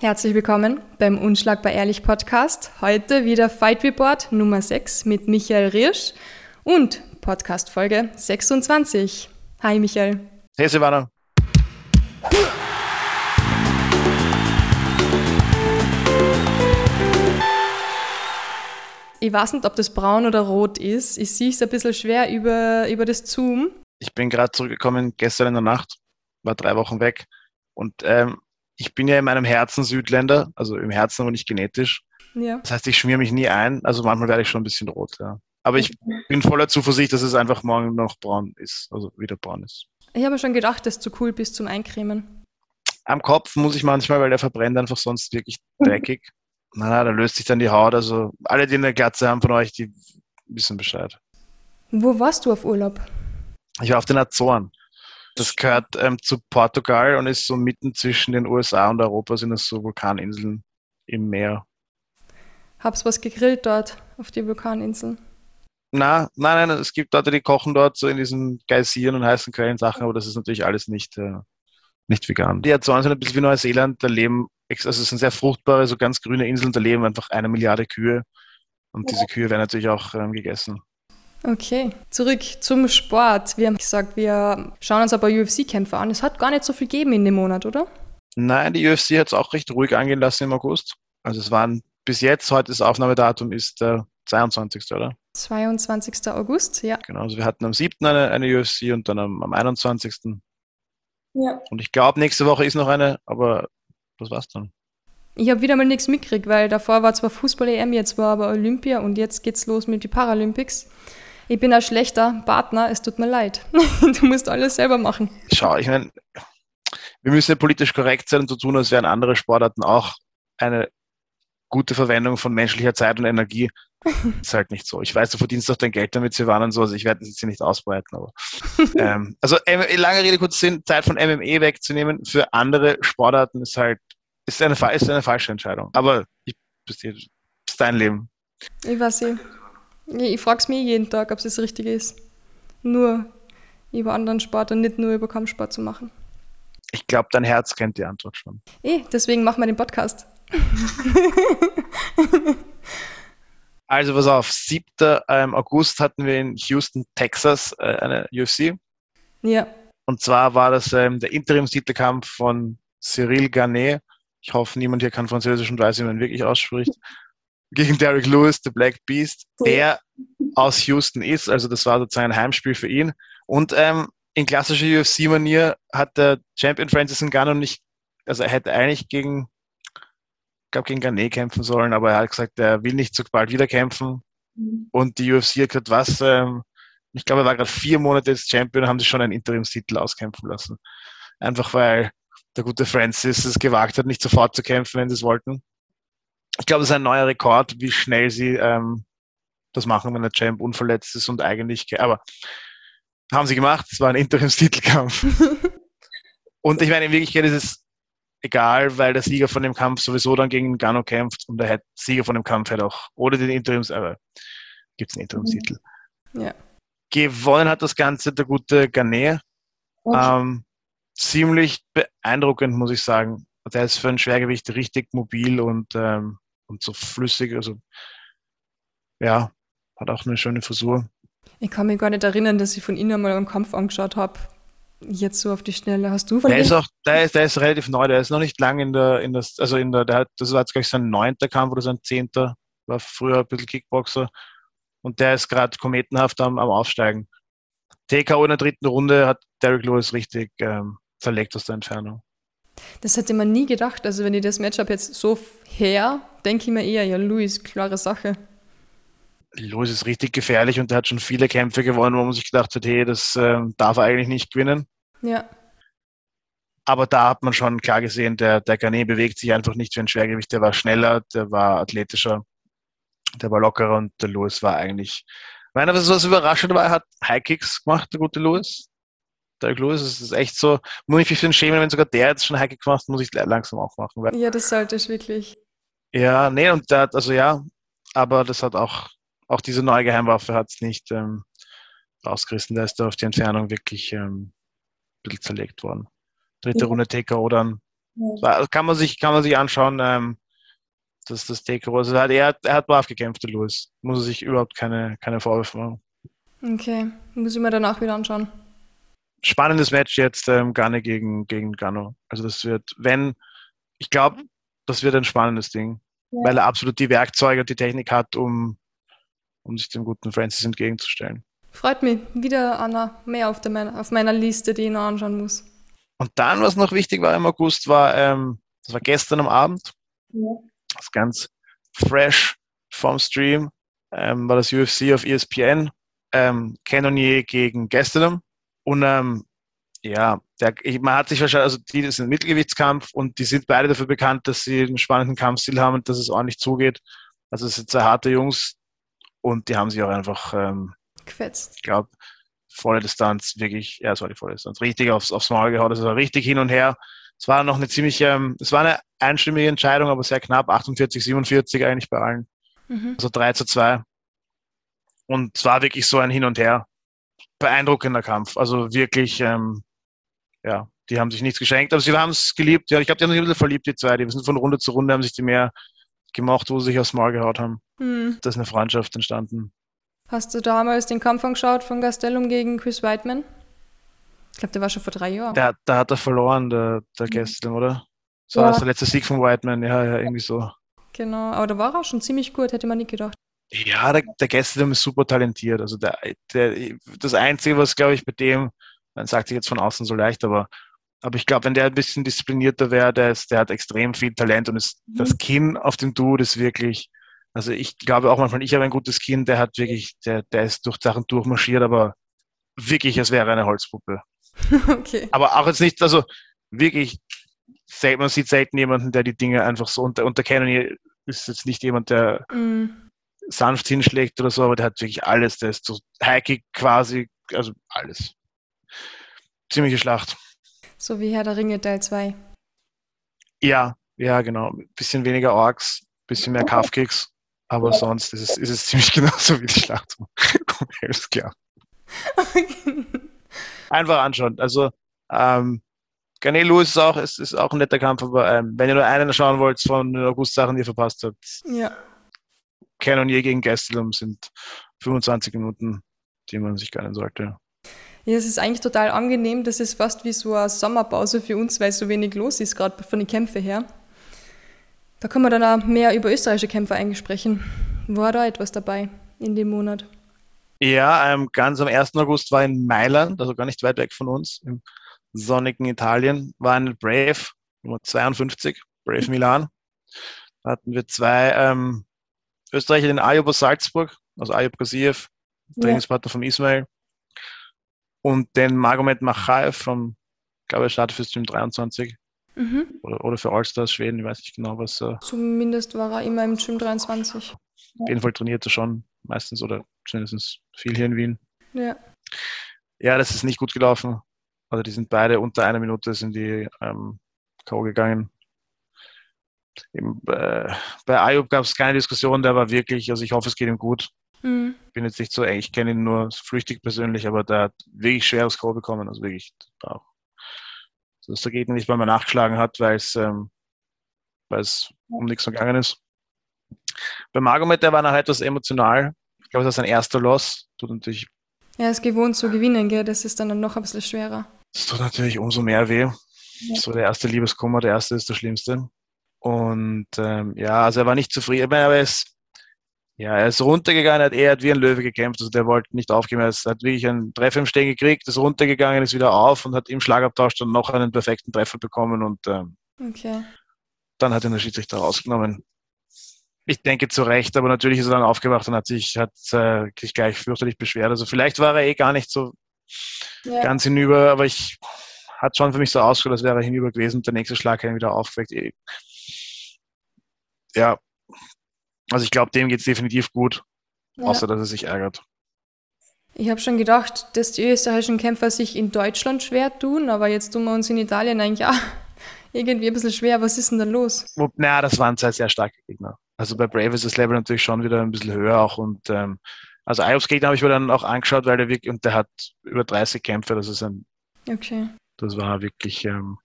Herzlich willkommen beim Unschlagbar Ehrlich Podcast. Heute wieder Fight Report Nummer 6 mit Michael Riersch und Podcast Folge 26. Hi Michael. Hey Silvana. Ich weiß nicht, ob das braun oder rot ist. Ich sehe es ein bisschen schwer über, über das Zoom. Ich bin gerade zurückgekommen gestern in der Nacht, war drei Wochen weg und ähm, ich bin ja in meinem Herzen Südländer, also im Herzen aber nicht genetisch. Ja. Das heißt, ich schmier mich nie ein, also manchmal werde ich schon ein bisschen rot, ja. Aber ich bin voller Zuversicht, dass es einfach morgen noch braun ist, also wieder braun ist. Ich habe schon gedacht, dass du cool bist zum Eincremen. Am Kopf muss ich manchmal, weil der verbrennt einfach sonst wirklich dreckig. Na, na, da löst sich dann die Haut. Also alle, die eine Glatze haben von euch, die wissen Bescheid. Wo warst du auf Urlaub? Ich war auf den Azoren. Das gehört ähm, zu Portugal und ist so mitten zwischen den USA und Europa, sind das so Vulkaninseln im Meer. Hab's was gegrillt dort auf die Vulkaninseln? Na, nein, nein, es gibt Leute, die kochen dort so in diesen Geysiren und heißen Quellen Sachen, aber das ist natürlich alles nicht, äh, nicht vegan. Die Azoren sind ein bisschen wie Neuseeland, da leben, also es sind sehr fruchtbare, so ganz grüne Inseln, da leben einfach eine Milliarde Kühe und diese Kühe werden natürlich auch ähm, gegessen. Okay, zurück zum Sport. Wir haben gesagt, wir schauen uns paar UFC-Kämpfe an. Es hat gar nicht so viel gegeben in dem Monat, oder? Nein, die UFC hat es auch recht ruhig angehen lassen im August. Also es waren bis jetzt, heute das Aufnahmedatum ist der 22. oder? 22. August, ja. Genau, also wir hatten am 7. eine, eine UFC und dann am, am 21. Ja. Und ich glaube, nächste Woche ist noch eine, aber das war's dann. Ich habe wieder mal nichts mitgekriegt, weil davor war zwar Fußball-EM, jetzt war aber Olympia und jetzt geht's los mit den Paralympics. Ich bin ein schlechter Partner, es tut mir leid. du musst alles selber machen. Schau, ich meine, wir müssen ja politisch korrekt sein und so tun, als wären andere Sportarten auch eine gute Verwendung von menschlicher Zeit und Energie. ist halt nicht so. Ich weiß, du verdienst doch dein Geld damit, sie waren und so, also ich werde das jetzt hier nicht ausbreiten, aber ähm, also lange Rede, kurz Sinn, Zeit von MME wegzunehmen für andere Sportarten ist halt, ist eine, ist eine falsche Entscheidung. Aber ich, ist dein Leben. Ich weiß nicht. Ich frage es mir jeden Tag, ob es das Richtige ist. Nur über anderen Sport und nicht nur über Kampfsport zu machen. Ich glaube, dein Herz kennt die Antwort schon. Eh, deswegen machen wir den Podcast. also, pass auf, 7. Ähm, August hatten wir in Houston, Texas äh, eine UFC. Ja. Und zwar war das ähm, der Interimstitelkampf von Cyril Garnet. Ich hoffe, niemand hier kann Französisch und weiß, wie man wirklich ausspricht gegen Derek Lewis, The Black Beast, der aus Houston ist. Also das war sozusagen ein Heimspiel für ihn. Und ähm, in klassischer UFC-Manier hat der Champion Francis Ngannou nicht, also er hätte eigentlich gegen, ich glaube gegen Garnet kämpfen sollen, aber er hat gesagt, er will nicht so bald wieder kämpfen. Mhm. Und die UFC hat gesagt, was, ähm, ich glaube, er war gerade vier Monate jetzt Champion, haben sie schon einen Interimstitel auskämpfen lassen. Einfach weil der gute Francis es gewagt hat, nicht sofort zu kämpfen, wenn sie es wollten ich glaube, es ist ein neuer Rekord, wie schnell sie ähm, das machen, wenn der Champ unverletzt ist und eigentlich, aber haben sie gemacht, es war ein Interimstitelkampf. und ich meine, in Wirklichkeit ist es egal, weil der Sieger von dem Kampf sowieso dann gegen Gano kämpft und der Sieger von dem Kampf hätte auch ohne den Interims, aber gibt es einen Interimstitel. Ja. Gewonnen hat das Ganze der gute Garnet. Okay. Ähm, ziemlich beeindruckend, muss ich sagen. Der ist für ein Schwergewicht richtig mobil und ähm, und so flüssig. Also ja, hat auch eine schöne Frisur. Ich kann mich gar nicht erinnern, dass ich von Ihnen mal einen Kampf angeschaut habe. Jetzt so auf die Schnelle. Hast du von der ist auch, der ist, der ist relativ neu, der ist noch nicht lang in der, in das, also in der, der hat, das war jetzt gleich sein neunter Kampf oder sein zehnter, war früher ein bisschen Kickboxer und der ist gerade kometenhaft am, am Aufsteigen. TKO in der dritten Runde hat Derek Lewis richtig ähm, zerlegt aus der Entfernung. Das hätte man nie gedacht. Also wenn ich das Matchup jetzt so her, denke ich mir eher, ja, Luis, klare Sache. Luis ist richtig gefährlich und er hat schon viele Kämpfe gewonnen, wo man sich gedacht hat, hey, das äh, darf er eigentlich nicht gewinnen. Ja. Aber da hat man schon klar gesehen, der, der Garnet bewegt sich einfach nicht wie ein Schwergewicht. Der war schneller, der war athletischer, der war lockerer und der Luis war eigentlich. Ich meine, was, was überraschend war, er hat High Kicks gemacht, der gute Luis. Derek Lewis, es ist echt so, muss ich mich für den schämen, wenn sogar der jetzt schon High gemacht muss ich langsam auch machen. ja, das sollte ich wirklich. Ja, nee, und der hat, also ja, aber das hat auch, auch diese neue Geheimwaffe hat es nicht ähm, rausgerissen. Da ist da auf die Entfernung wirklich ähm, ein bisschen zerlegt worden. Dritte ja. Runde TKO dann Ja. kann, man sich, kann man sich anschauen. Ähm, das, das Take also er, hat, er hat brav gekämpft, der Lewis. Muss er sich überhaupt keine, keine Vorwürfe machen. Okay, muss ich mir danach wieder anschauen. Spannendes Match jetzt, ähm, Gane gegen, gegen Gano. Also das wird, wenn, ich glaube, das wird ein spannendes Ding, ja. weil er absolut die Werkzeuge und die Technik hat, um, um sich dem guten Francis entgegenzustellen. Freut mich. Wieder Anna mehr auf, der, auf meiner Liste, die ich noch anschauen muss. Und dann, was noch wichtig war im August, war, ähm, das war gestern am Abend, ja. das ganz fresh vom Stream, ähm, war das UFC auf ESPN, ähm, Cannonier gegen Gastelum. Und ähm, ja, der, man hat sich wahrscheinlich, also die ist ein Mittelgewichtskampf und die sind beide dafür bekannt, dass sie einen spannenden Kampfstil haben und dass es ordentlich zugeht. Also es sind zwei harte Jungs und die haben sich auch einfach ähm, gefetzt. Ich glaube, volle Distanz, wirklich, ja, es war die volle Distanz, richtig aufs, aufs Maul gehauen, das war richtig hin und her. Es war noch eine ziemlich, ähm, es war eine einstimmige Entscheidung, aber sehr knapp, 48, 47 eigentlich bei allen. Mhm. Also 3 zu 2. Und es war wirklich so ein Hin und Her. Beeindruckender Kampf. Also wirklich, ähm, ja, die haben sich nichts geschenkt, aber sie haben es geliebt. Ja, ich glaube, die haben sich ein bisschen verliebt, die zwei. Die sind von Runde zu Runde, haben sich die mehr gemacht, wo sie sich aufs Maul gehaut haben. Mhm. Da ist eine Freundschaft entstanden. Hast du damals den Kampf angeschaut von Gastelum gegen Chris Whiteman? Ich glaube, der war schon vor drei Jahren. Da, da hat er verloren, der, der mhm. Gastelum, oder? So ja. das der letzte Sieg von Whiteman, ja, ja, irgendwie so. Genau, aber da war er auch schon ziemlich gut, hätte man nicht gedacht. Ja, der, der Gastelum ist super talentiert. Also der, der, das Einzige, was, glaube ich, bei dem, man sagt sich jetzt von außen so leicht, aber, aber ich glaube, wenn der ein bisschen disziplinierter wäre, der, ist, der hat extrem viel Talent und ist, mhm. das Kinn auf dem Dude ist wirklich, also ich glaube auch manchmal, ich habe ein gutes Kind, der hat wirklich, der, der ist durch Sachen durchmarschiert, aber wirklich, es wäre eine Holzpuppe. Okay. Aber auch jetzt nicht, also wirklich, man sieht selten jemanden, der die Dinge einfach so unter, unter Canon ist jetzt nicht jemand, der mm. Sanft hinschlägt oder so, aber der hat wirklich alles, der ist so hackig quasi, also alles. Ziemliche Schlacht. So wie Herr der Ringe Teil 2. Ja, ja, genau. Bisschen weniger Orks, bisschen mehr Kafkicks. Aber sonst ist es, ist es ziemlich genauso wie die Schlacht um Helsklar. Einfach anschauen. Also, ähm, Canelo ist auch, ist, ist auch ein netter Kampf, aber ähm, wenn ihr nur einen schauen wollt von den August-Sachen, die ihr verpasst habt, ja. Cannonier gegen Gastelum sind 25 Minuten, die man sich gönnen sollte. Ja, es ist eigentlich total angenehm. Das ist fast wie so eine Sommerpause für uns, weil so wenig los ist, gerade von den Kämpfen her. Da können wir dann auch mehr über österreichische Kämpfer eigentlich sprechen. War da etwas dabei in dem Monat? Ja, ähm, ganz am 1. August war in Mailand, also gar nicht weit weg von uns, im sonnigen Italien, war ein Brave Nummer 52, Brave Milan. Da hatten wir zwei ähm, Österreicher, den Ayub aus Salzburg, also Ayub Gaziev, Trainingspartner ja. von Ismail, und den Magomed Machaev vom, ich glaube, er startet für Stream 23. Mhm. Oder, oder für Allstars Schweden, ich weiß nicht genau, was. Äh, Zumindest war er immer im Gym 23. Auf jeden Fall trainiert er schon meistens oder zumindest viel hier in Wien. Ja. Ja, das ist nicht gut gelaufen. Also die sind beide unter einer Minute sind die ähm, K.O. gegangen. Eben, äh, bei Ayub gab es keine Diskussion, der war wirklich, also ich hoffe, es geht ihm gut. Mhm. Bin jetzt nicht so eng, ich kenne ihn nur flüchtig persönlich, aber der hat wirklich schweres K.O. bekommen, also wirklich auch dass der Gegner nicht mal nachgeschlagen hat, weil es, ähm, um nichts gegangen ist. Bei Magomed, der war nachher etwas emotional. Ich glaube, das ist sein erster Loss. Tut natürlich. Er ist gewohnt zu gewinnen, gell? Das ist dann noch ein bisschen schwerer. Das tut natürlich umso mehr weh. Ja. So der erste Liebeskummer, der erste ist der schlimmste. Und ähm, ja, also er war nicht zufrieden. Er ist ja, er ist runtergegangen, er hat, er hat wie ein Löwe gekämpft, also der wollte nicht aufgeben. Er hat wirklich einen Treffer im Stehen gekriegt, ist runtergegangen, ist wieder auf und hat im Schlagabtausch dann noch einen perfekten Treffer bekommen und ähm, okay. dann hat ihn der Schiedsrichter rausgenommen. Ich denke zu Recht, aber natürlich ist er dann aufgewacht und hat sich, hat, äh, sich gleich fürchterlich beschwert. Also vielleicht war er eh gar nicht so ja. ganz hinüber, aber ich hat schon für mich so ausgeschaut, als wäre er hinüber gewesen und der nächste Schlag hat ihn wieder aufgeweckt. Ja, also ich glaube, dem geht es definitiv gut, ja. außer dass er sich ärgert. Ich habe schon gedacht, dass die österreichischen Kämpfer sich in Deutschland schwer tun, aber jetzt tun wir uns in Italien eigentlich auch irgendwie ein bisschen schwer. Was ist denn da los? Naja, das waren zwei sehr starke Gegner. Also bei Brave ist das Level natürlich schon wieder ein bisschen höher auch und ähm, also Ayobs Gegner habe ich mir dann auch angeschaut, weil der wirklich, und der hat über 30 Kämpfe, das ist ein, okay. das war wirklich, ähm,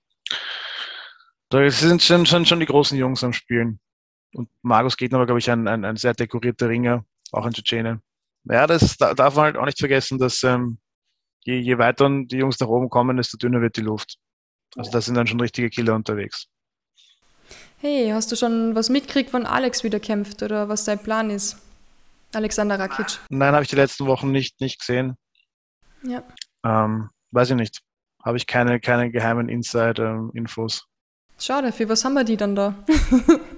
Da sind schon, schon, schon die großen Jungs am Spielen. Und Magus Gegner war, glaube ich, ein, ein, ein sehr dekorierter Ringer, auch ein Tschetschene. Ja, das darf man halt auch nicht vergessen, dass ähm, je, je weiter die Jungs nach oben kommen, desto dünner wird die Luft. Also da sind dann schon richtige Killer unterwegs. Hey, hast du schon was mitgekriegt, wann Alex wieder kämpft oder was sein Plan ist? Alexander Rakic. Nein, habe ich die letzten Wochen nicht, nicht gesehen. Ja. Ähm, weiß ich nicht. Habe ich keine, keine geheimen Inside-Infos. Schade, für was haben wir die dann da?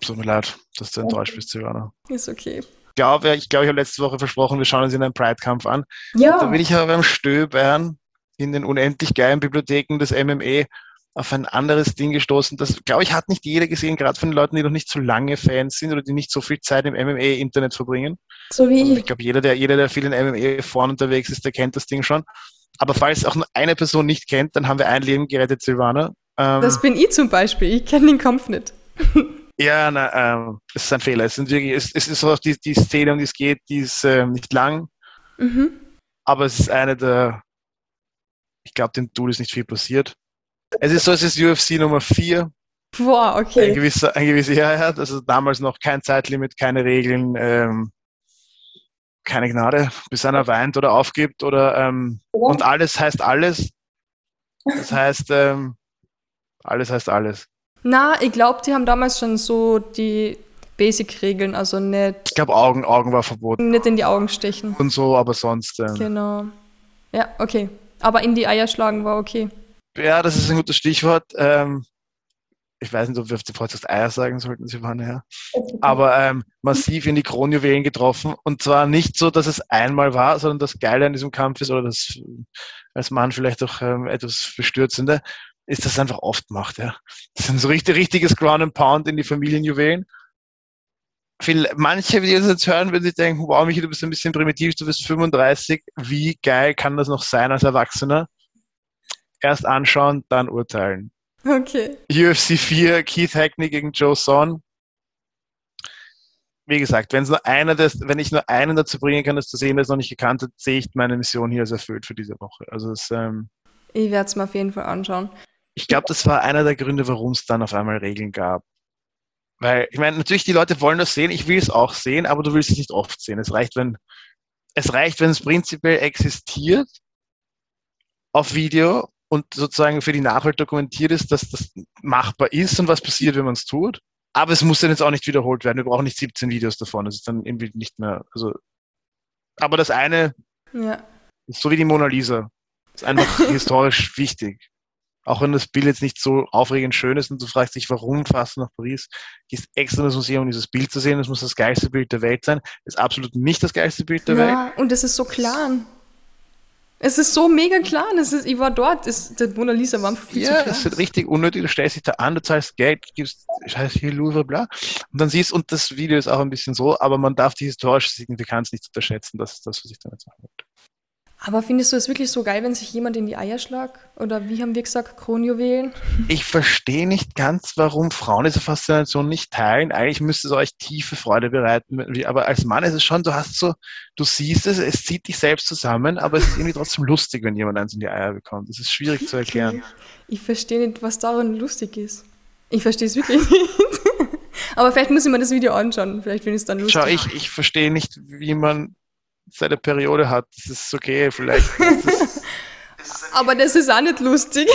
Tut mir leid, dass du enttäuscht bist, Silvana. Ist okay. Ich glaube, ich, glaub, ich habe letzte Woche versprochen, wir schauen uns in einen Pride-Kampf an. Ja. Da bin ich aber beim Stöbern in den unendlich geilen Bibliotheken des MME auf ein anderes Ding gestoßen. Das, glaube ich, hat nicht jeder gesehen, gerade von den Leuten, die noch nicht so lange Fans sind oder die nicht so viel Zeit im MMA-Internet verbringen. So wie Also ich. ich glaube, jeder, der, jeder, der viel in MMA-Foren unterwegs ist, der kennt das Ding schon. Aber falls auch nur eine Person nicht kennt, dann haben wir ein Leben gerettet, Silvana. Ähm, Das bin ich zum Beispiel. Ich kenne den Kampf nicht. ja, na, ähm, es ist ein Fehler. Es, sind wirklich, es, es ist so, die, die Szene, um die es geht, die ist ähm, nicht lang, Mhm. aber es ist eine der, ich glaube, dem Dude ist nicht viel passiert. Es ist so, es ist UFC Nummer 4, Boah, ein okay. gewisser, ein gewisser Herr, also damals noch kein Zeitlimit, keine Regeln, ähm, keine Gnade, bis einer weint oder aufgibt oder ähm, und alles heißt alles. Das heißt, ähm, alles heißt alles. Na, ich glaube, die haben damals schon so die Basic-Regeln, also nicht, Ich glaube, Augen, Augen war verboten nicht in die Augen stechen. und so, aber sonst. Ähm, Genau. Ja, okay. Aber in die Eier schlagen war okay. Ja, das ist ein gutes Stichwort. Ähm, ich weiß nicht, ob wir auf die Podcast Eier sagen sollten, Silvana, ja. Aber ähm, massiv in die Kronjuwelen getroffen. Und zwar nicht so, dass es einmal war, sondern das Geile an diesem Kampf ist, oder das als Mann vielleicht auch ähm, etwas bestürzende, ist, dass es einfach oft macht, ja. Das sind so richtig, richtiges Ground and Pound in die Familienjuwelen. Viel, manche, die das jetzt hören, würden sich denken, wow, Michi, du bist ein bisschen primitiv, du bist 35. Wie geil kann das noch sein als Erwachsener? Erst anschauen, dann urteilen. Okay. UFC 4, Keith Hackney gegen Joe Son. Wie gesagt, wenn, nur einer das, wenn ich nur einen dazu bringen kann, das zu sehen, der es noch nicht gekannt hat, sehe ich meine Mission hier als erfüllt für diese Woche. Also es, ähm, Ich werde es mir auf jeden Fall anschauen. Ich glaube, das war einer der Gründe, warum es dann auf einmal Regeln gab. Weil, ich meine, natürlich, die Leute wollen das sehen, ich will es auch sehen, aber du willst es nicht oft sehen. Es reicht, wenn es reicht, wenn es prinzipiell existiert auf Video und sozusagen für die Nachwelt dokumentiert ist, dass das machbar ist und was passiert, wenn man es tut. Aber es muss dann jetzt auch nicht wiederholt werden. Wir brauchen nicht 17 Videos davon. Das ist dann irgendwie nicht mehr, also, aber das eine Ja. ist so wie die Mona Lisa. Ist einfach historisch wichtig. Auch wenn das Bild jetzt nicht so aufregend schön ist und du fragst dich, warum fährst du nach Paris, gehst extra in das Museum, um dieses Bild zu sehen, das muss das geilste Bild der Welt sein. Ist absolut nicht das geilste Bild der Welt. Ja, und es ist so klar. Es ist so mega klar. Es ist, ich war dort. Es, der Mona Lisa war viel Ja, zu es klar. ist richtig unnötig, du stellst dich da an, du zahlst Geld, gibst, scheiß hier Louvre, bla. Und dann siehst, und das Video ist auch ein bisschen so, aber man darf die historische Signifikanz nicht unterschätzen, das ist das, was ich damit sagen wollte. Aber findest du es wirklich so geil, wenn sich jemand in die Eier schlagt? Oder wie haben wir gesagt, Kronjuwelen? Ich verstehe nicht ganz, warum Frauen diese Faszination nicht teilen. Eigentlich müsste es euch tiefe Freude bereiten. Aber als Mann ist es schon, du hast so, du siehst es, es zieht dich selbst zusammen, aber es ist irgendwie trotzdem lustig, wenn jemand eins in die Eier bekommt. Das ist schwierig zu erklären. Ich verstehe nicht, was daran lustig ist. Ich verstehe es wirklich nicht. Aber vielleicht muss ich mir das Video anschauen. Vielleicht finde ich es dann lustig. Schau, ich, ich verstehe nicht, wie man seine Periode hat. Das ist okay, vielleicht. Ist Aber das ist auch nicht lustig.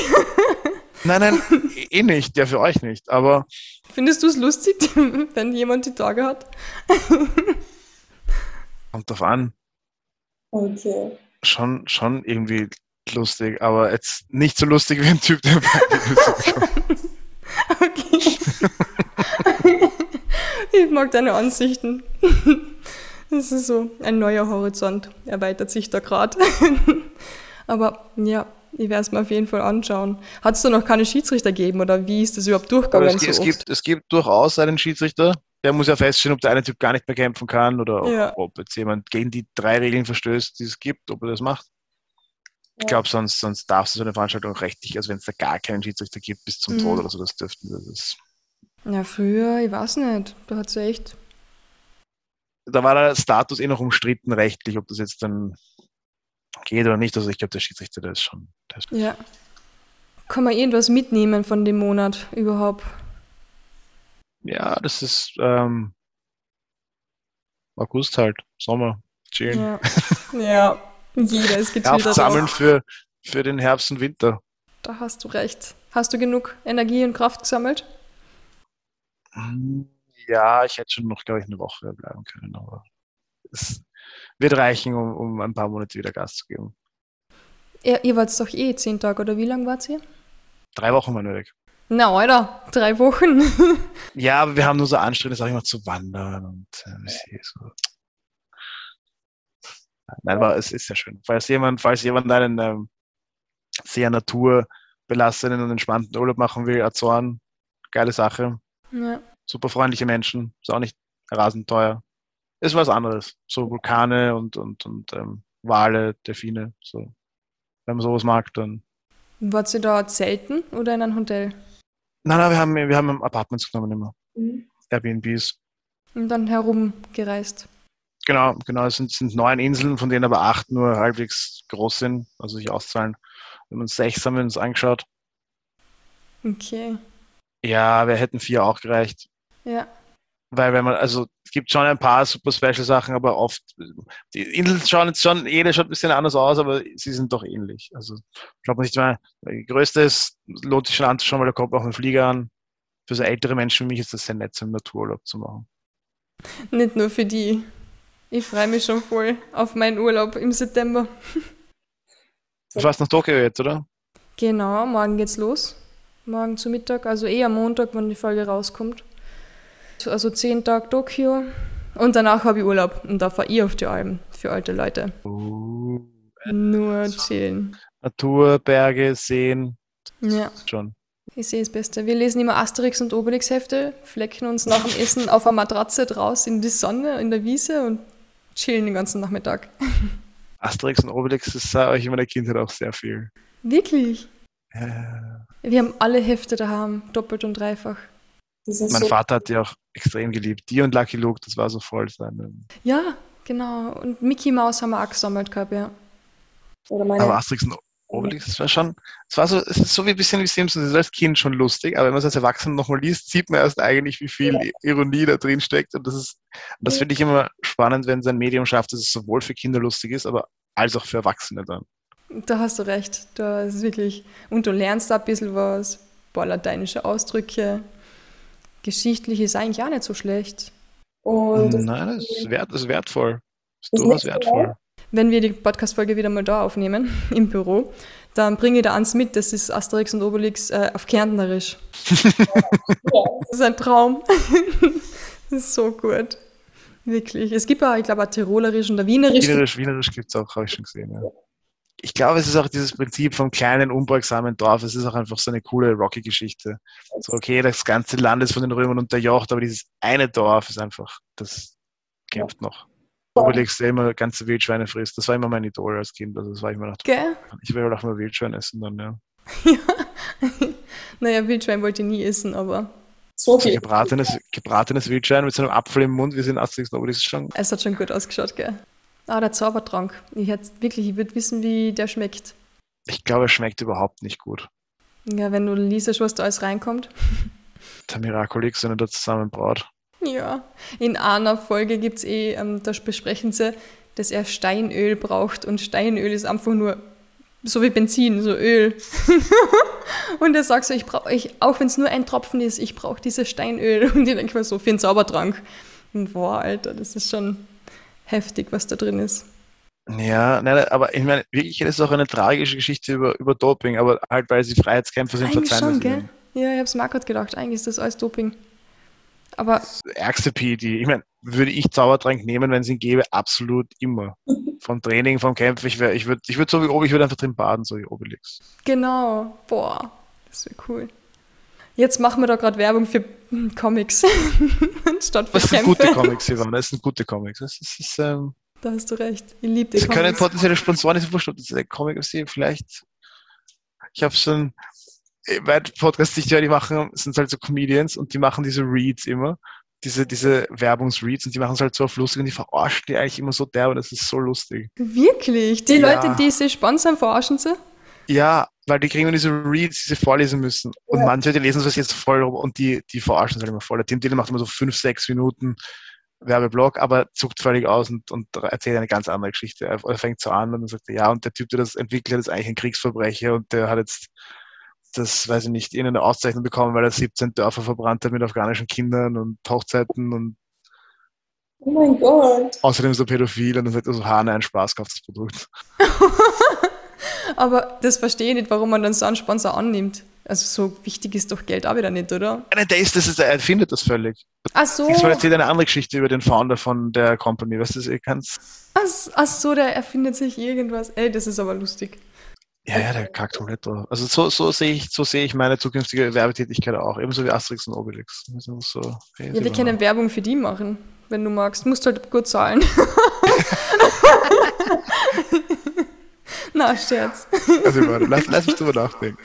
nein, nein, eh nicht, ja, für euch nicht. Aber Findest du es lustig, wenn jemand die Tage hat? kommt drauf an. Okay. Schon, schon irgendwie lustig, aber jetzt nicht so lustig wie ein Typ, der. Okay. ich mag deine Ansichten. Das ist so ein neuer Horizont, erweitert sich da gerade. Aber ja, ich werde es mir auf jeden Fall anschauen. Hat es da noch keine Schiedsrichter gegeben oder wie ist das überhaupt durchgegangen? es, so es, gibt, es gibt durchaus einen Schiedsrichter, der muss ja feststellen, ob der eine Typ gar nicht mehr kämpfen kann oder ob, Ja. ob jetzt jemand gegen die drei Regeln verstößt, die es gibt, ob er das macht. Ich glaube, sonst, sonst darfst du so eine Veranstaltung auch rechtlich, also wenn es da gar keinen Schiedsrichter gibt, bis zum Mhm. Tod oder so, das dürften wir. Das, Ja, früher, ich weiß nicht. Da hat es ja echt. Da war der Status eh noch umstritten rechtlich, ob das jetzt dann geht oder nicht. Also ich glaube, der Schiedsrichter, der ist schon. Der ist Ja. Kann man irgendwas mitnehmen von dem Monat überhaupt? Ja, das ist ähm, August halt, Sommer, chillen. Ja, ja. jeder ist Kraft gechillt. sammeln für, für den Herbst und Winter. Da hast du recht. Hast du genug Energie und Kraft gesammelt? Hm, Ja, ich hätte schon noch, glaube ich, eine Woche bleiben können, aber es wird reichen, um, um ein paar Monate wieder Gas zu geben. Ihr, ihr wart doch eh zehn Tage, oder wie lange wart ihr? Drei Wochen waren wir weg. Na, Alter, drei Wochen. Ja, aber wir haben nur so anstrengend, sag ich mal, zu wandern und äh, so. Nein, aber es ist sehr schön. Falls jemand, falls jemand einen ähm, sehr naturbelassenen und entspannten Urlaub machen will, Azoren, geile Sache. ja. Super freundliche Menschen, ist auch nicht rasend teuer. Ist was anderes. So Vulkane und, und, und ähm, Wale, Delfine. So. Wenn man sowas mag, dann. Wart ihr da zelten oder in einem Hotel? Nein, nein, wir haben, wir haben Apartments genommen immer. Mhm. Airbnbs. Und dann herumgereist. Genau, genau. Es sind, sind neun Inseln, von denen aber acht nur halbwegs groß sind, also sich auszahlen. Haben uns sechs haben wir uns angeschaut. Okay. Ja, wir hätten vier auch gereicht. Ja. Weil wenn man, also es gibt schon ein paar super Special Sachen, aber oft, die Inseln schauen jetzt schon, jede schaut ein bisschen anders aus, aber sie sind doch ähnlich. Also schaut man sich mal, die größte ist, lohnt sich schon anzuschauen, weil da kommt auch ein Flieger an. Für so ältere Menschen wie mich ist das sehr nett, so einen Natururlaub zu machen. Nicht nur für die. Ich freue mich schon voll auf meinen Urlaub im September. Du fährst nach Tokio jetzt, oder? Genau, morgen geht's los. Morgen zu Mittag, also eher Montag, wenn die Folge rauskommt. Also zehn Tage Tokio. Und danach habe ich Urlaub. Und da fahre ich auf die Alpen für alte Leute. Uh, Nur chillen. Natur, Berge, Seen, Ja, schon. ich sehe das Beste. Wir lesen immer Asterix und Obelix Hefte, flecken uns nach dem Essen auf einer Matratze draus in die Sonne, in der Wiese und chillen den ganzen Nachmittag. Asterix und Obelix, das sah euch in meiner Kindheit auch sehr viel. Wirklich? Ja. Wir haben alle Hefte daheim, doppelt und dreifach. Mein so Vater hat die auch extrem geliebt. Die und Lucky Luke, das war so voll sein. Ja, genau. Und Mickey Mouse haben wir auch gesammelt gehabt, ja. oder meine Aber Asterix und Obelix, das war schon, es war so, es ist so wie ein bisschen wie Simpsons, es ist als Kind schon lustig, aber wenn man es als Erwachsener nochmal liest, sieht man erst eigentlich, wie viel Ironie da drin steckt. Und das ist, das finde ich immer spannend, wenn es ein Medium schafft, dass es sowohl für Kinder lustig ist, aber als auch für Erwachsene dann. Da hast du recht. Da ist wirklich. Und du lernst da ein bisschen was. Ein paar lateinische Ausdrücke. Geschichtlich ist eigentlich auch nicht so schlecht. und Nein, das ist, wert, das ist wertvoll. Das ist durchaus wertvoll. Wenn wir die Podcast-Folge wieder mal da aufnehmen, im Büro, dann bringe ich da eins mit. Das ist Asterix und Obelix äh, auf Kärntnerisch. Das ist ein Traum. das ist so gut. Wirklich. Es gibt auch, ich glaube, auch Tirolerisch und der Wienerisch. Wienerisch, Wienerisch gibt es auch, habe ich schon gesehen. Ja. Ich glaube, es ist auch dieses Prinzip vom kleinen, unbeugsamen Dorf. Es ist auch einfach so eine coole Rocky-Geschichte. So, okay, das ganze Land ist von den Römern unterjocht, aber dieses eine Dorf ist einfach, das kämpft noch. Obelix, der immer ganze Wildschweine frisst. Das war immer mein Idol als Kind. Also das war immer noch, Gell? ich will auch mal Wildschwein essen dann, ja. Ja. naja, Wildschwein wollte ich nie essen, aber so viel. gebratenes, gebratenes Wildschwein mit so einem Apfel im Mund, wie es in Asterix Obelix schon. es hat schon gut ausgeschaut, gell? Ah, der Zaubertrank. Ich hätte wirklich, ich würde wissen, wie der schmeckt. Ich glaube, es schmeckt überhaupt nicht gut. Ja, wenn du liest, was da alles reinkommt. Der Miraculix, wenn er da zusammen braut. Ja. In einer Folge gibt es eh, ähm, da besprechen sie, dass er Steinöl braucht und Steinöl ist einfach nur so wie Benzin, so Öl. und er sagt so, ich brauche, ich, auch wenn es nur ein Tropfen ist, ich brauche dieses Steinöl. Und ich denke mir so, für einen Zaubertrank. Und boah, Alter, das ist schon heftig, was da drin ist. Ja, nein, aber ich meine, wirklich, das ist auch eine tragische Geschichte über, über Doping, aber halt, weil sie Freiheitskämpfer sind, Eigentlich verzeihen schon, gell? Ja, ich hab's mir auch gerade gedacht, eigentlich ist das alles Doping. Aber Das ärgste PD. Ich meine, würde ich Zaubertrank nehmen, wenn es ihn gäbe? Absolut immer. Vom Training, vom Kämpfen, ich, wär, ich würde ich würd so wie Obi, ich würde einfach drin baden, so wie Obelix. genau, boah, das wäre cool. Jetzt machen wir da gerade Werbung für Comics statt für Das sind Kämpfe. gute Comics, Ivan, das sind gute Comics. Das ist, das ist, ähm, Da hast du recht. Ich liebe die Sie können Comics. potenzielle Sponsoren, ist wurscht, ob das ein Comic ist, vielleicht. Ich habe schon bei Podcasts, die ich höre, die machen, sind halt so Comedians und die machen diese Reads immer, diese, diese Werbungsreads und die machen es halt so auf lustig und die verarschen die eigentlich immer so derbe, das ist so lustig. Wirklich? Die Ja. Leute, die sie sponsern, verarschen sie? Ja, weil die kriegen immer diese Reads, die sie vorlesen müssen. Und Ja. manche, die lesen das jetzt voll rum und die, die verarschen es halt immer voll. Der Tim Dillon macht immer so fünf, sechs Minuten Werbeblock, aber zuckt völlig aus und, und erzählt eine ganz andere Geschichte. Er, fängt so an und dann sagt er, ja, und der Typ, der das entwickelt hat, ist eigentlich ein Kriegsverbrecher und der hat jetzt das, weiß ich nicht, irgendeine Auszeichnung bekommen, weil er 17 Dörfer verbrannt hat mit afghanischen Kindern und Hochzeiten und Oh mein Gott. außerdem ist er pädophil und dann sagt er so, Hane, ein Spaß, kauft das Produkt. Aber das verstehe ich nicht, warum man dann so einen Sponsor annimmt. Also so wichtig ist doch Geld auch wieder nicht, oder? Nein, der ist, das ist, er erfindet das völlig. Ach so, Ich soll erzählen eine andere Geschichte über den Founder von der Company. Weißt du, ihr kannst. ach, so, der erfindet sich irgendwas. Ey, das ist aber lustig. Ja, ja, der kackt komplett drauf. Also so, so sehe ich, so sehe ich meine zukünftige Werbetätigkeit auch. Ebenso wie Asterix und Obelix. Das So, hey, Ja, wir lieber- können Werbung für die machen, wenn du magst. Musst halt gut zahlen. Na, Scherz. Also, warte, lass, lass mich drüber nachdenken.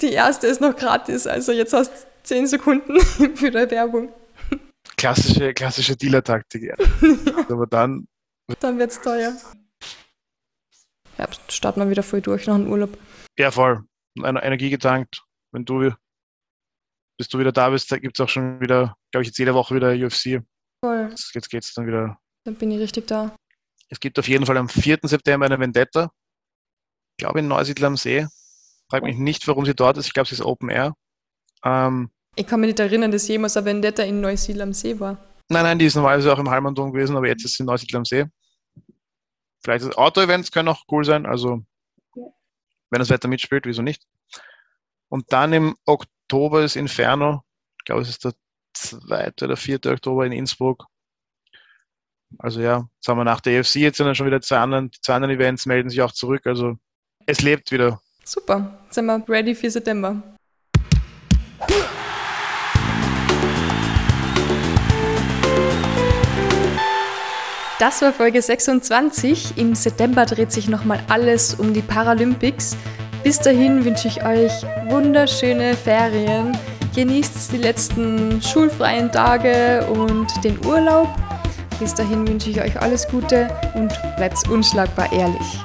Die erste ist noch gratis, also jetzt hast du 10 Sekunden für die Werbung. Klassische, klassische Dealer-Taktik. Ja. Aber dann, Dann wird's teuer. Ja, starten wir wieder voll durch nach dem Urlaub. ja voll, eine Energie getankt. Wenn du, bis du wieder da bist, da gibt es auch schon wieder, glaube ich, jetzt jede Woche wieder UFC. Voll, Jetzt, jetzt geht es dann wieder dann bin ich richtig da. Es gibt auf jeden Fall am 4. September eine Vendetta. Ich glaube in Neusiedl am See. Frag mich nicht, warum sie dort ist. Ich glaube, sie ist Open Air. Ähm, Ich kann mich nicht erinnern, dass jemals eine Vendetta in Neusiedl am See war. nein, nein, die ist normalerweise auch im Halmandom gewesen, aber jetzt ist sie in Neusiedl am See. Vielleicht das Auto-Events können auch cool sein, also Ja. wenn das Wetter mitspielt, wieso nicht? Und dann im Oktober ist Inferno. Ich glaube, es ist der 2. oder 4. Oktober in Innsbruck. Also ja, sagen wir nach der EFC jetzt sind dann schon wieder zwei anderen, zwei anderen Events, melden sich auch zurück. Also es lebt wieder. Super, sind wir ready für September. Das war Folge 26. Im September dreht sich nochmal alles um die Paralympics. Bis dahin wünsche ich euch wunderschöne Ferien. Genießt die letzten schulfreien Tage und den Urlaub. Bis dahin wünsche ich euch alles Gute und bleibt unschlagbar ehrlich.